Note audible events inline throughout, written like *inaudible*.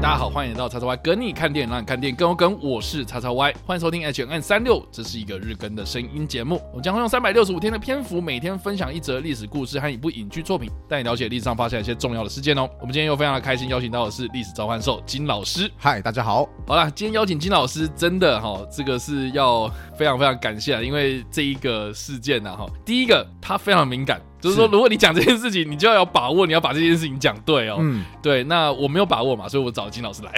大家好，欢迎来到叉叉 Y 跟你看电影，让你看电影更有梗。我是叉叉 Y，欢迎收听 H N 三六，这是一个日更的声音节目。我们将会用三百六十五天的篇幅，每天分享一则历史故事和一部影剧作品，带你了解历史上发生一些重要的事件哦。我们今天又非常的开心，邀请到的是历史召唤兽金老师。嗨，大家好。好啦，今天邀请金老师，真的哈，这个是要非常非常感谢啊，因为这一个事件呢，哈，第一个他非常敏感。就是说，如果你讲这件事情，你就要有把握，你要把这件事情讲对哦。嗯，对。那我没有把握嘛，所以我找金老师来。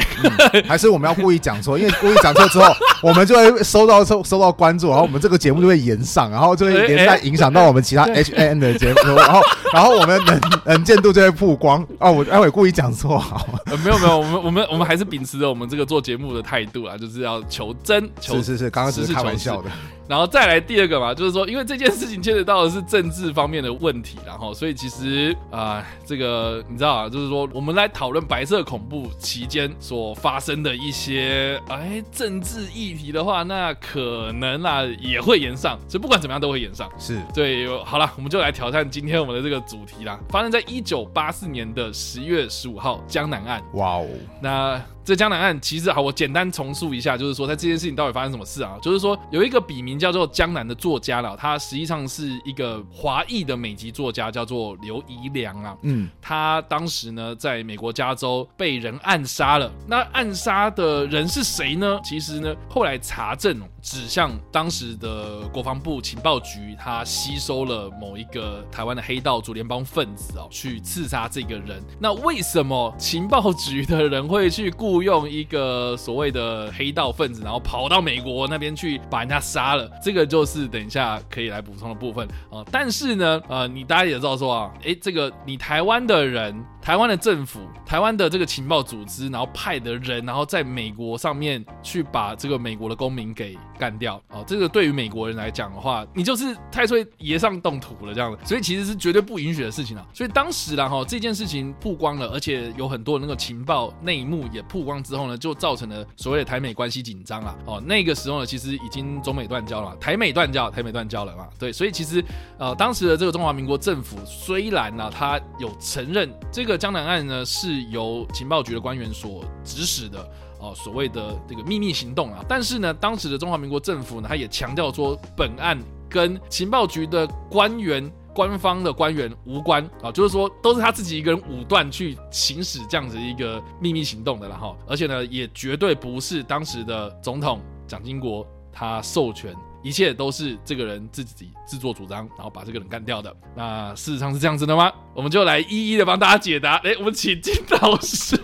嗯、*laughs* 还是我们要故意讲错？因为 *laughs* 故意讲错之后，我们就会收到收收到关注，然后我们这个节目就会延上，然后就会连带影响到我们其他 H N 的节目，然后然后我们能能见度就会曝光。哦，我待会故意讲错，好。呃，没有没有，我们我们我们还是秉持着我们这个做节目的态度啊，就是要求真。求是是是，刚刚只是开玩笑的。然后再来第二个嘛，就是说，因为这件事情牵扯到的是政治方面的问题，然后所以其实啊、呃，这个你知道啊，就是说，我们来讨论白色恐怖期间所发生的一些哎政治议题的话，那可能啊也会延上，所以不管怎么样都会延上。是对，好了，我们就来挑战今天我们的这个主题啦，发生在一九八四年的十月十五号江南岸。哇哦，那。这江南案其实好，我简单重述一下，就是说在这件事情到底发生什么事啊？就是说有一个笔名叫做江南的作家了，他实际上是一个华裔的美籍作家，叫做刘宜良啊。嗯，他当时呢在美国加州被人暗杀了。那暗杀的人是谁呢？其实呢后来查证指向当时的国防部情报局，他吸收了某一个台湾的黑道主联邦分子哦，去刺杀这个人。那为什么情报局的人会去雇？用一个所谓的黑道分子，然后跑到美国那边去把人家杀了，这个就是等一下可以来补充的部分啊。但是呢，呃，你大家也知道说啊，诶，这个你台湾的人。台湾的政府，台湾的这个情报组织，然后派的人，然后在美国上面去把这个美国的公民给干掉。哦，这个对于美国人来讲的话，你就是太岁爷上动土了这样子，所以其实是绝对不允许的事情啊。所以当时啦哈，这件事情曝光了，而且有很多那个情报内幕也曝光之后呢，就造成了所谓的台美关系紧张啊。哦，那个时候呢，其实已经中美断交了，台美断交，台美断交了嘛。对，所以其实呃，当时的这个中华民国政府虽然呢，他有承认。这个江南案呢，是由情报局的官员所指使的哦，所谓的这个秘密行动啊。但是呢，当时的中华民国政府呢，他也强调说，本案跟情报局的官员、官方的官员无关啊，就是说都是他自己一个人武断去行使这样子一个秘密行动的了哈。而且呢，也绝对不是当时的总统蒋经国他授权。一切都是这个人自己自作主张，然后把这个人干掉的。那事实上是这样子的吗？我们就来一一的帮大家解答。*laughs* 哎，我们请金老师。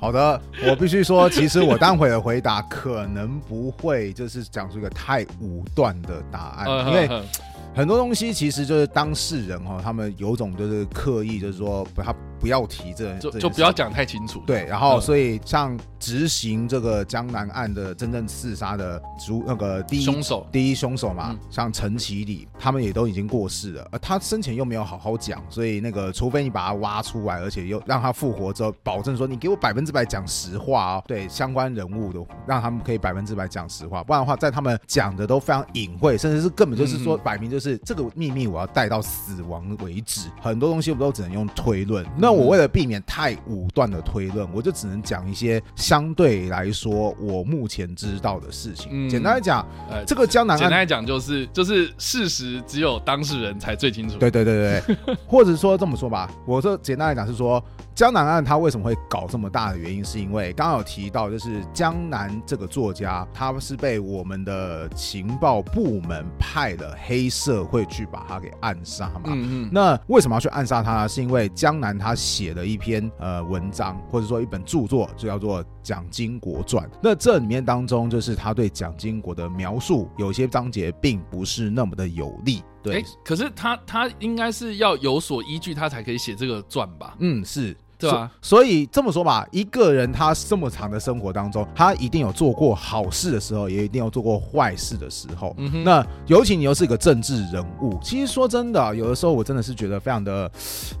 好的，我必须说，其实我待会的回答可能不会就是讲出一个太武断的答案，因为很多东西其实就是当事人哈，他们有种就是刻意就是说不他。不要提这，就就不要讲太清楚。对，然后所以像执行这个江南案的真正刺杀的主那个第一凶手，第一凶手嘛，嗯、像陈其礼，他们也都已经过世了，而他生前又没有好好讲，所以那个除非你把他挖出来，而且又让他复活之后，保证说你给我百分之百讲实话哦，对相关人物的，让他们可以百分之百讲实话，不然的话，在他们讲的都非常隐晦，甚至是根本就是说摆明就是这个秘密我要带到死亡为止，很多东西我们都只能用推论。那我为了避免太武断的推论，我就只能讲一些相对来说我目前知道的事情。嗯、简单来讲，呃，这个江南案，简单来讲就是就是事实只有当事人才最清楚。对对对对，或者说这么说吧，我说简单来讲是说。江南案他为什么会搞这么大的原因，是因为刚刚有提到，就是江南这个作家，他是被我们的情报部门派了黑社会去把他给暗杀嘛。嗯嗯。那为什么要去暗杀他呢？是因为江南他写了一篇呃文章，或者说一本著作，就叫做《蒋经国传》。那这里面当中，就是他对蒋经国的描述，有些章节并不是那么的有利。对，欸、可是他他应该是要有所依据，他才可以写这个传吧？嗯，是。对啊，所以这么说吧，一个人他这么长的生活当中，他一定有做过好事的时候，也一定有做过坏事的时候。嗯哼，那尤其你又是一个政治人物，其实说真的，有的时候我真的是觉得非常的、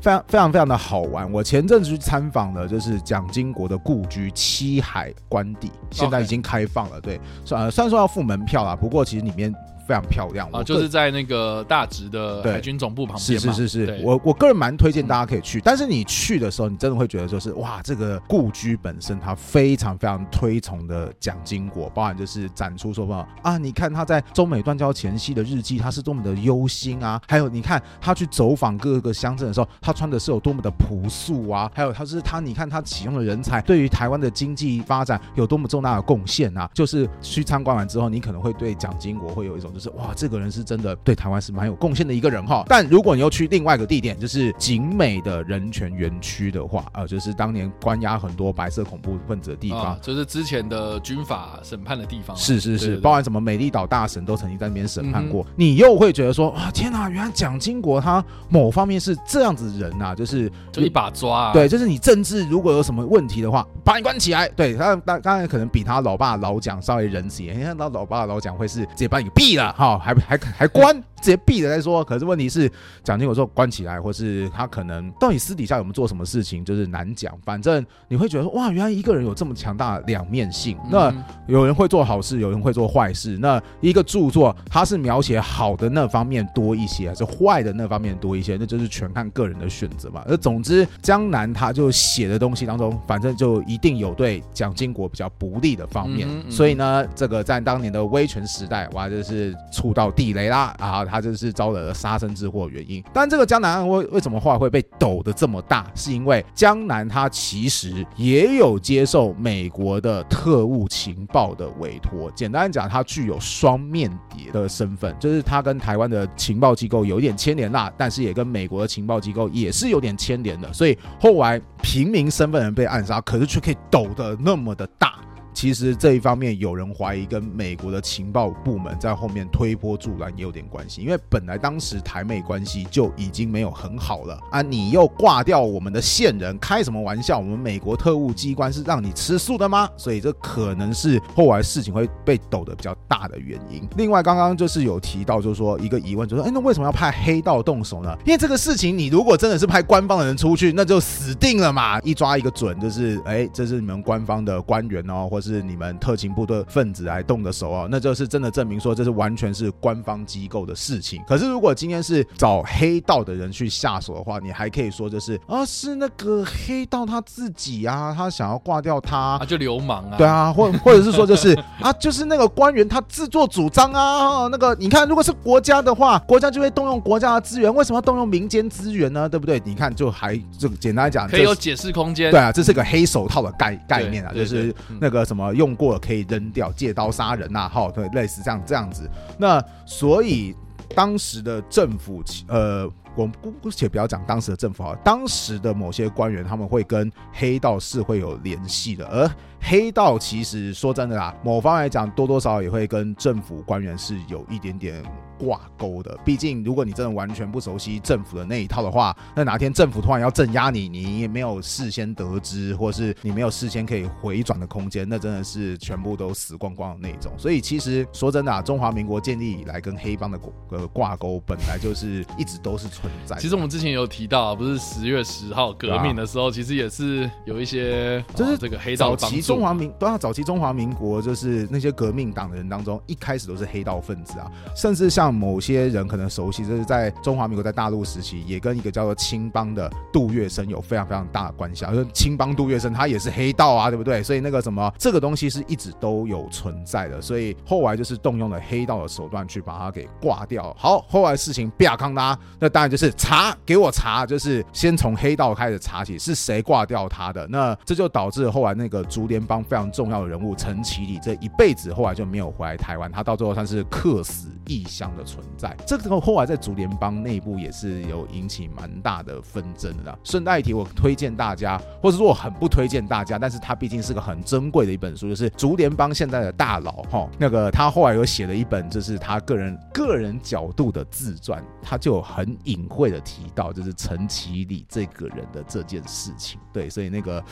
非常、非常、非常的好玩。我前阵子去参访了，就是蒋经国的故居七海官邸，现在已经开放了。对，算呃虽然说要付门票啦，不过其实里面。非非常漂亮啊，就是在那个大直的海军总部旁边。是是是是，我我个人蛮推荐大家可以去，但是你去的时候，你真的会觉得就是哇，这个故居本身它非常非常推崇的蒋经国，包含就是展出说嘛啊，你看他在中美断交前夕的日记，他是多么的忧心啊，还有你看他去走访各个乡镇的时候，他穿的是有多么的朴素啊，还有他是他，你看他启用的人才对于台湾的经济发展有多么重大的贡献啊，就是去参观完之后，你可能会对蒋经国会有一种就是哇，这个人是真的对台湾是蛮有贡献的一个人哈。但如果你又去另外一个地点，就是景美的人权园区的话，呃，就是当年关押很多白色恐怖分子的地方，就是之前的军法审判的地方，是是是，包含什么美丽岛大神都曾经在那边审判过。你又会觉得说啊，天哪，原来蒋经国他某方面是这样子人呐，就是就一把抓，啊，对，就是你政治如果有什么问题的话，把你关起来。对他，当当然可能比他老爸老蒋稍微仁慈一点，因为他老爸老蒋会是直接把你毙了哈，还还还关。直接闭着再说。可是问题是，蒋经国说关起来，或是他可能到底私底下有没有做什么事情，就是难讲。反正你会觉得说，哇，原来一个人有这么强大的两面性。那有人会做好事，有人会做坏事。那一个著作，它是描写好的那方面多一些，还是坏的那方面多一些？那就是全看个人的选择嘛。而总之，江南他就写的东西当中，反正就一定有对蒋经国比较不利的方面。所以呢，这个在当年的威权时代，哇，就是触到地雷啦啊！他就是招惹了杀身之祸原因。但这个江南案为为什么后来会被抖得这么大？是因为江南他其实也有接受美国的特务情报的委托。简单讲，他具有双面谍的身份，就是他跟台湾的情报机构有一点牵连啦，但是也跟美国的情报机构也是有点牵连的。所以后来平民身份人被暗杀，可是却可以抖得那么的大。其实这一方面有人怀疑跟美国的情报部门在后面推波助澜也有点关系，因为本来当时台美关系就已经没有很好了啊，你又挂掉我们的线人，开什么玩笑？我们美国特务机关是让你吃素的吗？所以这可能是后来事情会被抖得比较大的原因。另外，刚刚就是有提到，就是说一个疑问，就是说，哎，那为什么要派黑道动手呢？因为这个事情，你如果真的是派官方的人出去，那就死定了嘛，一抓一个准，就是哎，这是你们官方的官员哦，或是你们特勤部队分子来动的手啊，那就是真的证明说这是完全是官方机构的事情。可是如果今天是找黑道的人去下手的话，你还可以说就是啊，是那个黑道他自己啊，他想要挂掉他，他就流氓啊，对啊，或或者是说就是啊，就是那个官员他自作主张啊，那个你看，如果是国家的话，国家就会动用国家的资源，为什么要动用民间资源呢？对不对？你看，就还就简单来讲，可以有解释空间。对啊，这是个黑手套的概概念啊，就是那个什么用。过可以扔掉，借刀杀人呐，哈，对，类似这样这样子。那所以当时的政府，呃，我姑姑且不要讲当时的政府啊，当时的某些官员他们会跟黑道是会有联系的，而黑道其实说真的啦，某方来讲多多少少也会跟政府官员是有一点点。挂钩的，毕竟如果你真的完全不熟悉政府的那一套的话，那哪天政府突然要镇压你，你也没有事先得知，或是你没有事先可以回转的空间，那真的是全部都死光光的那种。所以其实说真的啊，中华民国建立以来跟黑帮的呃挂钩本来就是一直都是存在。其实我们之前有提到，不是十月十号革命的时候，其实也是有一些就是这个黑道早期中华民早期中华民国就是那些革命党的人当中，一开始都是黑道分子啊，甚至像。某些人可能熟悉，就是在中华民国在大陆时期，也跟一个叫做青帮的杜月笙有非常非常大的关系啊。青帮杜月笙他也是黑道啊，对不对？所以那个什么，这个东西是一直都有存在的。所以后来就是动用了黑道的手段去把它给挂掉。好，后来事情比亚康拉，那当然就是查，给我查，就是先从黑道开始查起，是谁挂掉他的？那这就导致后来那个竹联帮非常重要的人物陈其礼，这一辈子后来就没有回来台湾，他到最后算是客死异乡的。存在这个后来在竹联帮内部也是有引起蛮大的纷争的。顺带一提，我推荐大家，或者说我很不推荐大家，但是它毕竟是个很珍贵的一本书，就是竹联帮现在的大佬哈，那个他后来有写了一本，就是他个人个人角度的自传，他就很隐晦的提到，就是陈其礼这个人的这件事情。对，所以那个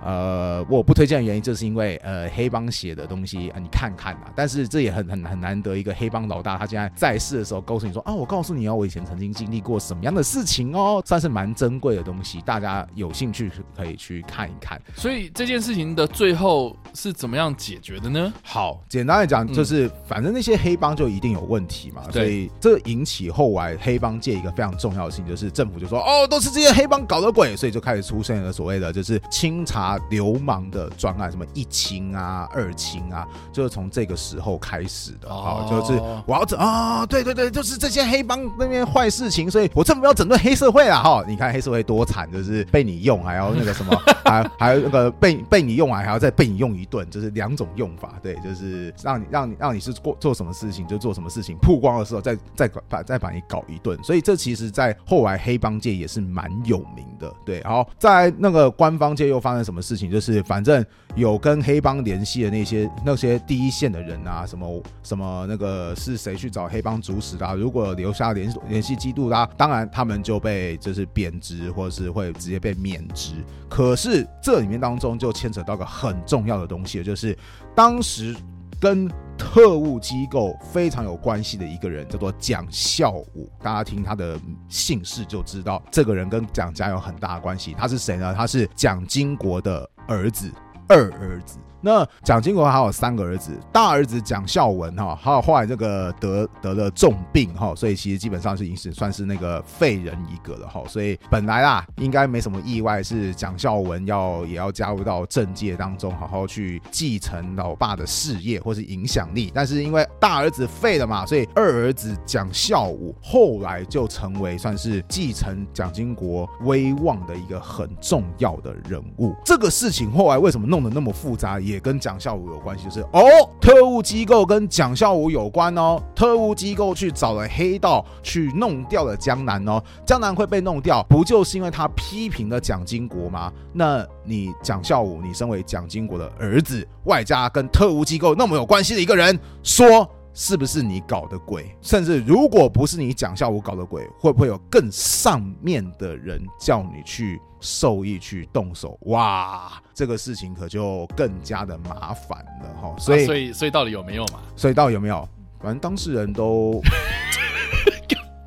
呃，我不推荐的原因就是因为呃，黑帮写的东西啊，你看看啊，但是这也很很很难得，一个黑帮老大他现在在。来世的时候告诉你说啊，我告诉你哦，我以前曾经经历过什么样的事情哦，算是蛮珍贵的东西，大家有兴趣可以去看一看。所以这件事情的最后是怎么样解决的呢？好，简单来讲就是，嗯、反正那些黑帮就一定有问题嘛，所以这引起后来黑帮界一个非常重要的事情，就是政府就说哦，都是这些黑帮搞的鬼，所以就开始出现了所谓的就是清查流氓的专案，什么一清啊、二清啊，就是从这个时候开始的。好，就是我要整啊，对对对，就是这些黑帮那边坏事情，所以我政府要整顿黑社会啊。哈，你看黑社会多惨，就是被你用，还要那个什么，*laughs* 还还有那个被被你用完，还要再被你用一顿，就是两种用法。对，就是让你让你让你是做做什么事情就做什么事情，曝光的时候再再把再把你搞一顿。所以这其实，在后来黑帮界也是蛮有名的。对，然后在那个官方界又发生什么事情？就是反正有跟黑帮联系的那些那些第一线的人啊，什么什么那个是谁去找黑帮主使的？如果留下联联系记录啦，当然他们就被就是贬值，或者是会直接被免职。可是这里面当中就牵扯到个很重要的东西，就是当时跟特务机构非常有关系的一个人叫做蒋孝武，大家听他的姓氏就知道，这个人跟蒋家有很大的关系。他是谁呢？他是蒋经国的儿子，二儿子。那蒋经国还有三个儿子，大儿子蒋孝文哈，还有后来这个得得了重病哈，所以其实基本上是已经是算是那个废人一个了哈。所以本来啦，应该没什么意外，是蒋孝文要也要加入到政界当中，好好去继承老爸的事业或是影响力。但是因为大儿子废了嘛，所以二儿子蒋孝武后来就成为算是继承蒋经国威望的一个很重要的人物。这个事情后来为什么弄得那么复杂？也跟蒋孝武有关系，就是哦，特务机构跟蒋孝武有关哦。特务机构去找了黑道，去弄掉了江南哦。江南会被弄掉，不就是因为他批评了蒋经国吗？那你蒋孝武，你身为蒋经国的儿子，外加跟特务机构那么有关系的一个人，说。是不是你搞的鬼？甚至如果不是你蒋孝武搞的鬼，会不会有更上面的人叫你去受益去动手？哇，这个事情可就更加的麻烦了哈。所以，啊、所以，所以到底有没有嘛？所以到底有没有？反正当事人都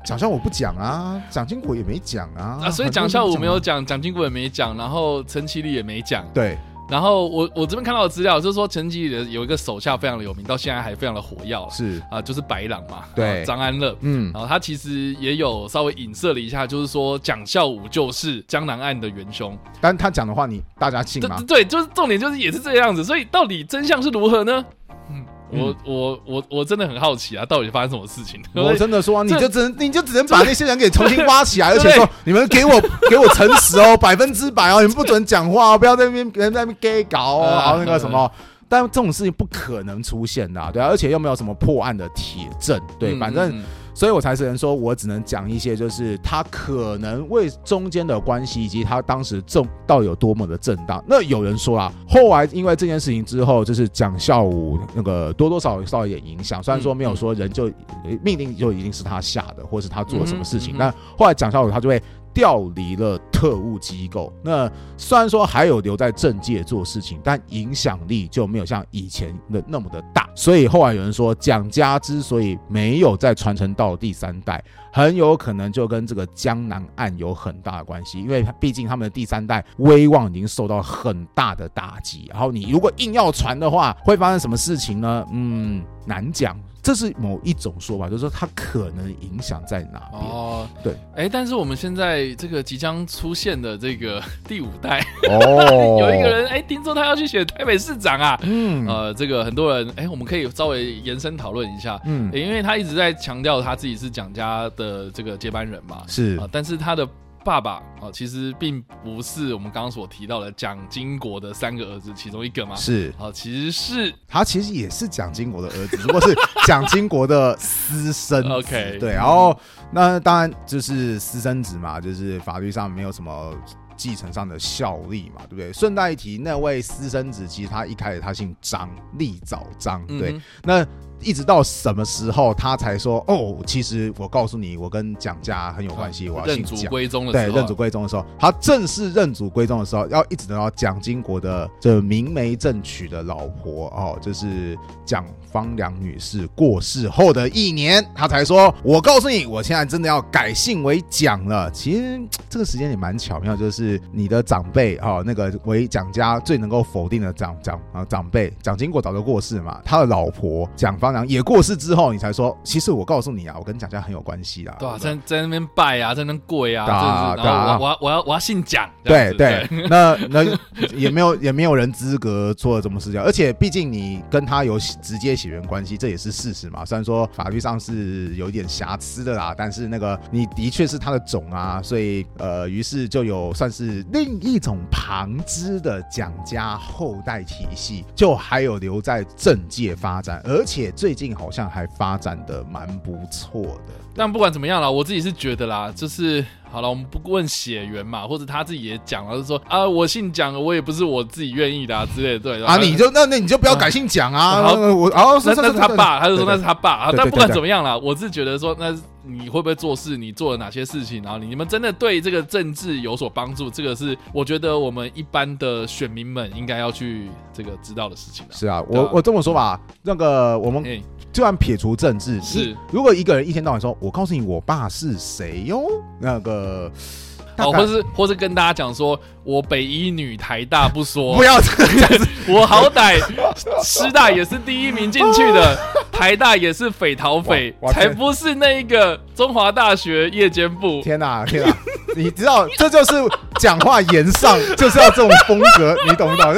蒋孝武不讲啊，蒋经国也没讲啊。啊，所以蒋孝武没有讲，蒋经国也没讲，然后陈其礼也没讲。对。然后我我这边看到的资料就是说，陈其礼有一个手下非常的有名，到现在还非常的火药。是啊，就是白狼嘛，对，张安乐。嗯，然后他其实也有稍微影射了一下，就是说蒋孝武就是江南案的元凶。但他讲的话，你大家信吗？对，就是重点就是也是这样子。所以到底真相是如何呢？嗯。我我我我真的很好奇啊，到底发生什么事情？*laughs* 我真的说、啊，你就只能你就只能把那些人给重新挖起来，*laughs* 而且说你们给我给我诚实哦，百分之百哦，你们不准讲话哦，不要在那边人在那边 gay 搞哦，然后那个什么，*laughs* 但这种事情不可能出现的、啊，对啊，而且又没有什么破案的铁证，对，反正。所以我才只能说，我只能讲一些，就是他可能为中间的关系，以及他当时正到底有多么的正当。那有人说啊，后来因为这件事情之后，就是蒋孝武那个多多少少有点影响。虽然说没有说人就命令就一定是他下的，或是他做了什么事情，但后来蒋孝武他就会。调离了特务机构，那虽然说还有留在政界做事情，但影响力就没有像以前的那么的大。所以后来有人说，蒋家之所以没有再传承到第三代，很有可能就跟这个江南案有很大的关系，因为毕竟他们的第三代威望已经受到很大的打击。然后你如果硬要传的话，会发生什么事情呢？嗯，难讲。这是某一种说法，就是说它可能影响在哪边？哦，对，哎，但是我们现在这个即将出现的这个 *laughs* 第五代，哦，*laughs* 有一个人，哎，听说他要去选台北市长啊，嗯，呃，这个很多人，哎，我们可以稍微延伸讨论一下，嗯，因为他一直在强调他自己是蒋家的这个接班人嘛，是。啊，但是他的。爸爸啊，其实并不是我们刚刚所提到的蒋经国的三个儿子其中一个嘛。是啊，其实是他其实也是蒋经国的儿子，只不过是蒋经国的私生子。OK，对，然后那当然就是私生子嘛，就是法律上没有什么继承上的效力嘛，对不对？顺带一提，那位私生子其实他一开始他姓张，立早张，对，嗯、那。一直到什么时候他才说哦，其实我告诉你，我跟蒋家很有关系，我要认祖归宗的时候，对，认祖归宗的时候，他正式认祖归宗的时候，要一直等到蒋经国的这明媒正娶的老婆哦，就是蒋方良女士过世后的一年，他才说，我告诉你，我现在真的要改姓为蒋了。其实这个时间也蛮巧妙，就是你的长辈哦，那个为蒋家最能够否定的长长啊长辈蒋经国早就过世嘛，他的老婆蒋方良也过世之后，你才说，其实我告诉你啊，我跟蒋家很有关系啦。对啊，在在那边拜啊，在那边跪啊，对啊，我我我要我要姓蒋。对对，那那也没有也没有人资格做这么事情，而且毕竟你跟他有直接血缘关系，这也是事实嘛。虽然说法律上是有一点瑕疵的啦，但是那个你的确是他的种啊，所以呃，于是就有算是另一种旁支的蒋家后代体系，就还有留在政界发展，而且最近好像还发展的蛮不错的。但不管怎么样啦，我自己是觉得啦，就是。好了，我们不问血缘嘛，或者他自己也讲了，就说啊，我姓蒋，我也不是我自己愿意的啊之类的，对啊，你就那那你就不要改姓蒋啊，啊我哦，那那是他爸，他就说那是他爸啊，但不管怎么样啦，我是觉得说，那你会不会做事，你做了哪些事情，然后你们真的对这个政治有所帮助，这个是我觉得我们一般的选民们应该要去这个知道的事情。是啊，我我这么说吧，那个我们就算撇除政治，是。如果一个人一天到晚说，我告诉你我爸是谁哟，那个。呃，哦，或是或是跟大家讲说，我北一女台大不说，不要这样子，*laughs* 我好歹师大也是第一名进去的，台大也是匪逃匪，才不是那一个中华大学夜间部。天哪，天哪，你知道这就是讲话言上就是要这种风格，你懂不懂？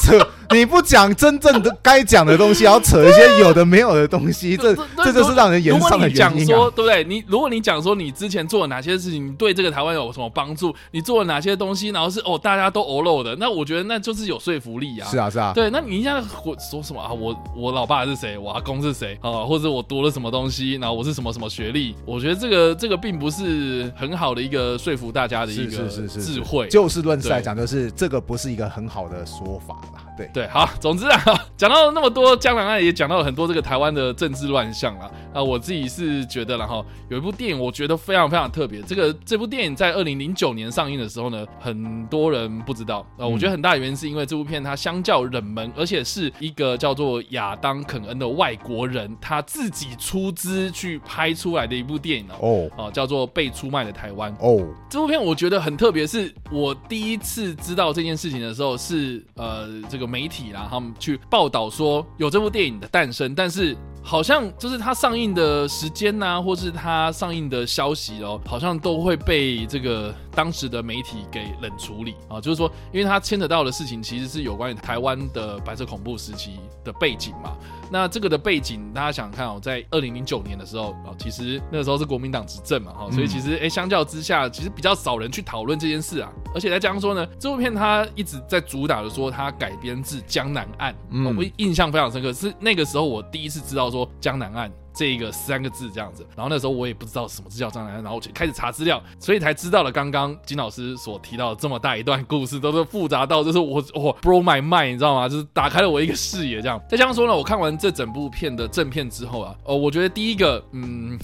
这。你不讲真正的该讲的东西，然后扯一些有的没有的东西，这这就是让人言上的原因啊。说对不对？你如果你讲说你之前做了哪些事情，你对这个台湾有什么帮助？你做了哪些东西，然后是哦大家都欧漏的，那我觉得那就是有说服力啊。是啊是啊，对。那你现在说什么啊？我我老爸是谁？我阿公是谁啊？或者我读了什么东西？然后我是什么什么学历？我觉得这个这个并不是很好的一个说服大家的一个智慧。就事论事来讲，就是这个不是一个很好的说法啦。对对，好，总之啊，讲到那么多江南案，也讲到了很多这个台湾的政治乱象了。啊，我自己是觉得，然后有一部电影，我觉得非常非常特别。这个这部电影在二零零九年上映的时候呢，很多人不知道。呃，我觉得很大的原因是因为这部片它相较冷门，而且是一个叫做亚当肯恩的外国人他自己出资去拍出来的一部电影哦。哦，叫做《被出卖的台湾》哦。这部片我觉得很特别，是我第一次知道这件事情的时候是呃这个。媒媒体啦，他们去报道说有这部电影的诞生，但是好像就是它上映的时间呐、或是它上映的消息哦，好像都会被这个当时的媒体给冷处理啊。就是说，因为它牵扯到的事情其实是有关于台湾的白色恐怖时期的背景嘛。那这个的背景，大家想看哦，在二零零九年的时候啊，其实那个时候是国民党执政嘛，哈，所以其实哎，相较之下，其实比较少人去讨论这件事啊。而且再加上说呢，这部片它一直在主打的说它改编自江南案，我印象非常深刻，是那个时候我第一次知道说江南岸。这一个三个字这样子，然后那时候我也不知道什么字叫张南，然后我就开始查资料，所以才知道了刚刚金老师所提到的这么大一段故事，都是复杂到就是我我 blow my mind，你知道吗？就是打开了我一个视野这样。再这样说呢，我看完这整部片的正片之后啊，哦，我觉得第一个，嗯，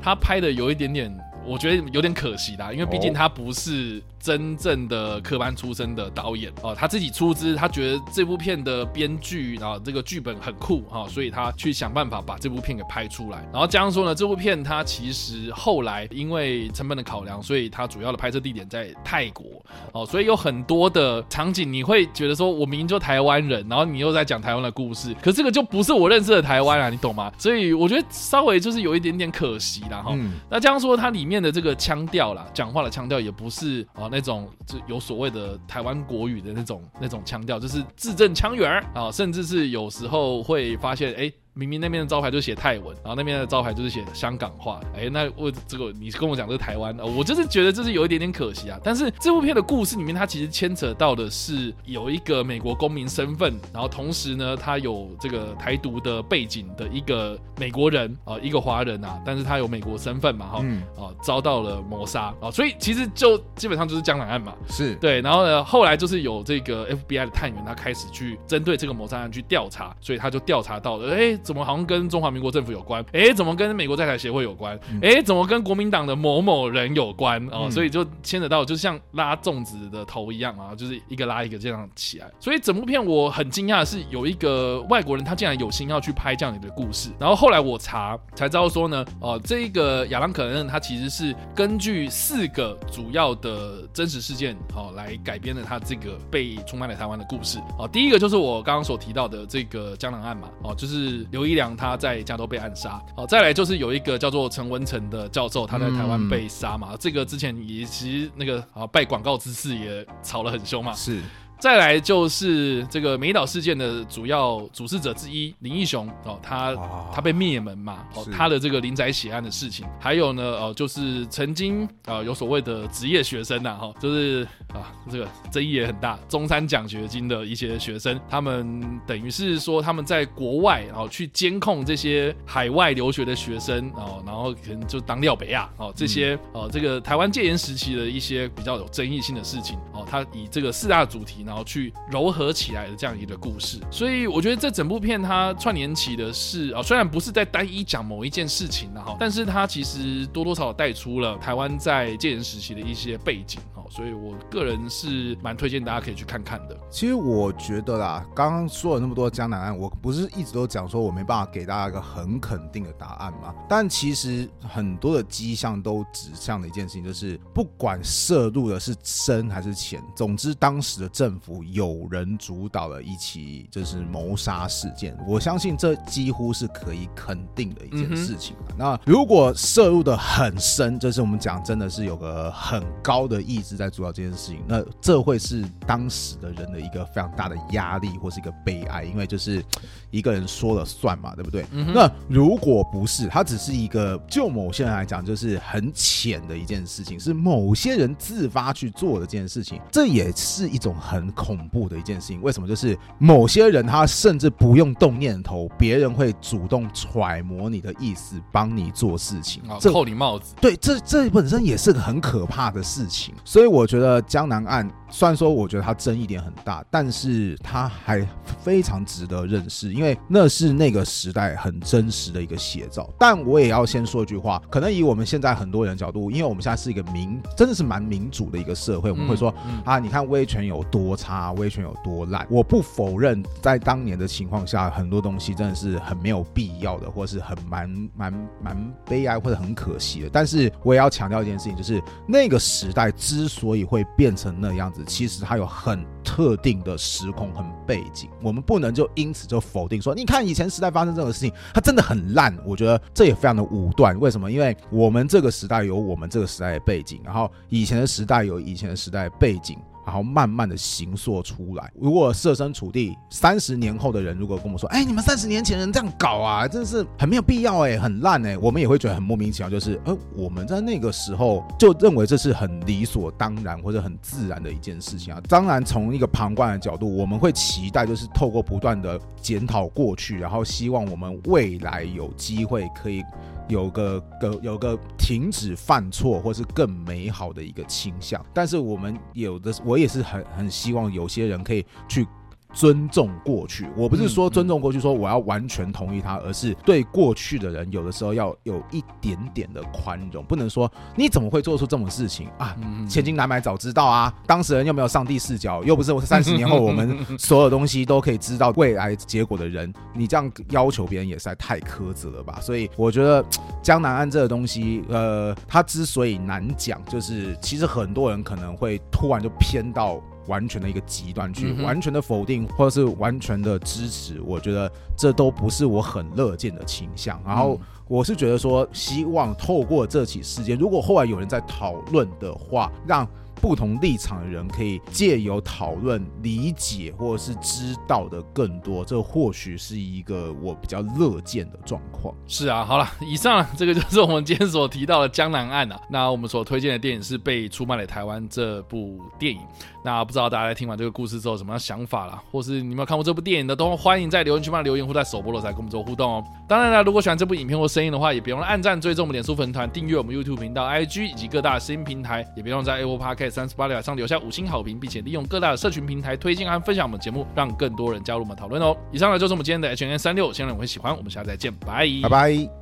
他拍的有一点点，我觉得有点可惜啦，因为毕竟他不是。真正的科班出身的导演哦，他自己出资，他觉得这部片的编剧啊，这个剧本很酷哈，所以他去想办法把这部片给拍出来。然后加上说呢，这部片它其实后来因为成本的考量，所以它主要的拍摄地点在泰国哦，所以有很多的场景你会觉得说，我明明就台湾人，然后你又在讲台湾的故事，可这个就不是我认识的台湾啊，你懂吗？所以我觉得稍微就是有一点点可惜啦哈。那这样说它里面的这个腔调啦，讲话的腔调也不是啊。那种就有所谓的台湾国语的那种那种腔调，就是字正腔圆啊，甚至是有时候会发现，哎、明明那边的招牌就写泰文，然后那边的招牌就是写香港话，哎、欸，那我这个你跟我讲这个台湾，我就是觉得这是有一点点可惜啊。但是这部片的故事里面，它其实牵扯到的是有一个美国公民身份，然后同时呢，他有这个台独的背景的一个美国人啊，一个华人啊，但是他有美国身份嘛，哈，啊，遭到了谋杀啊，所以其实就基本上就是。江南案嘛，是对，然后呢，后来就是有这个 FBI 的探员，他开始去针对这个谋杀案去调查，所以他就调查到了，哎，怎么好像跟中华民国政府有关？哎，怎么跟美国在台协会有关？哎，怎么跟国民党的某某人有关？哦，所以就牵扯到，就像拉粽子的头一样啊，就是一个拉一个这样起来。所以整部片我很惊讶的是，有一个外国人他竟然有心要去拍这样的故事。然后后来我查才知道说呢，哦，这个亚当·可恩他其实是根据四个主要的真实事件哦来改编的他这个被出卖来台湾的故事。哦，第一个就是我刚刚所提到的这个江南案嘛，哦，就是刘一良他在加州被暗杀。好，再来就是有一个叫做陈文成的教授他在台湾被杀嘛，这个之前也其实那个啊拜广告之事也吵得很凶嘛。是。再来就是这个美岛事件的主要主事者之一林义雄哦，他他被灭门嘛，哦，他的这个林宅血案的事情，还有呢，哦，就是曾经啊有所谓的职业学生呐，哈，就是啊这个争议也很大，中山奖学金的一些学生，他们等于是说他们在国外然后去监控这些海外留学的学生哦，然后可能就当廖北亚哦这些哦这个台湾戒严时期的一些比较有争议性的事情哦，他以这个四大主题呢。然后去糅合起来的这样一个故事，所以我觉得这整部片它串联起的是啊，虽然不是在单一讲某一件事情的哈，但是它其实多多少少带出了台湾在戒严时期的一些背景。所以，我个人是蛮推荐大家可以去看看的。其实我觉得啦，刚刚说了那么多江南案，我不是一直都讲说我没办法给大家一个很肯定的答案吗？但其实很多的迹象都指向了一件事情，就是不管涉入的是深还是浅，总之当时的政府有人主导了一起就是谋杀事件。我相信这几乎是可以肯定的一件事情。嗯、那如果涉入的很深，就是我们讲真的是有个很高的意志。在主导这件事情，那这会是当时的人的一个非常大的压力，或是一个悲哀，因为就是一个人说了算嘛，对不对？嗯、那如果不是，他只是一个，就某些人来讲，就是很浅的一件事情，是某些人自发去做的这件事情，这也是一种很恐怖的一件事情。为什么？就是某些人他甚至不用动念头，别人会主动揣摩你的意思，帮你做事情，这扣你帽子。对，这这本身也是个很可怕的事情，所以。我觉得江南岸虽然说我觉得它争议点很大，但是它还非常值得认识，因为那是那个时代很真实的一个写照。但我也要先说一句话，可能以我们现在很多人的角度，因为我们现在是一个民，真的是蛮民主的一个社会，我们会说啊，你看威权有多差，威权有多烂。我不否认，在当年的情况下，很多东西真的是很没有必要的，或是很蛮蛮蛮悲哀或者很可惜的。但是我也要强调一件事情，就是那个时代之所以会变成那样子，其实它有很特定的时空和背景，我们不能就因此就否定说，你看以前时代发生这种事情，它真的很烂。我觉得这也非常的武断。为什么？因为我们这个时代有我们这个时代的背景，然后以前的时代有以前的时代背景。然后慢慢的形塑出来。如果设身处地，三十年后的人如果跟我们说：“哎，你们三十年前人这样搞啊，真是很没有必要哎，很烂哎。”我们也会觉得很莫名其妙。就是，呃，我们在那个时候就认为这是很理所当然或者很自然的一件事情啊。当然，从一个旁观的角度，我们会期待就是透过不断的检讨过去，然后希望我们未来有机会可以。有个个有个停止犯错，或是更美好的一个倾向，但是我们有的，我也是很很希望有些人可以去。尊重过去，我不是说尊重过去，说我要完全同意他，而是对过去的人，有的时候要有一点点的宽容，不能说你怎么会做出这种事情啊？千金难买早知道啊！当事人又没有上帝视角，又不是我三十年后我们所有东西都可以知道未来结果的人，你这样要求别人也实在太苛责了吧？所以我觉得江南岸这个东西，呃，它之所以难讲，就是其实很多人可能会突然就偏到。完全的一个极端去完全的否定，或者是完全的支持，我觉得这都不是我很乐见的倾向。然后我是觉得说，希望透过这起事件，如果后来有人在讨论的话，让。不同立场的人可以借由讨论、理解或者是知道的更多，这或许是一个我比较乐见的状况。是啊，好了，以上这个就是我们今天所提到的江南案啊。那我们所推荐的电影是《被出卖来台湾》这部电影。那不知道大家在听完这个故事之后有什么样想法啦，或是你们有看过这部电影的，都欢迎在留言区帮留言或在首播的时候跟我们做互动哦。当然了，如果喜欢这部影片或声音的话，也别忘了按赞、追踪我们脸书粉团、订阅我们 YouTube 频道、IG 以及各大声音平台，也别忘了在 Apple Podcast Podcast 三十八秒上留下五星好评，并且利用各大的社群平台推荐和分享我们节目，让更多人加入我们讨论哦。以上呢就是我们今天的 H N 36，希望你会喜欢。我们下次再见，拜拜。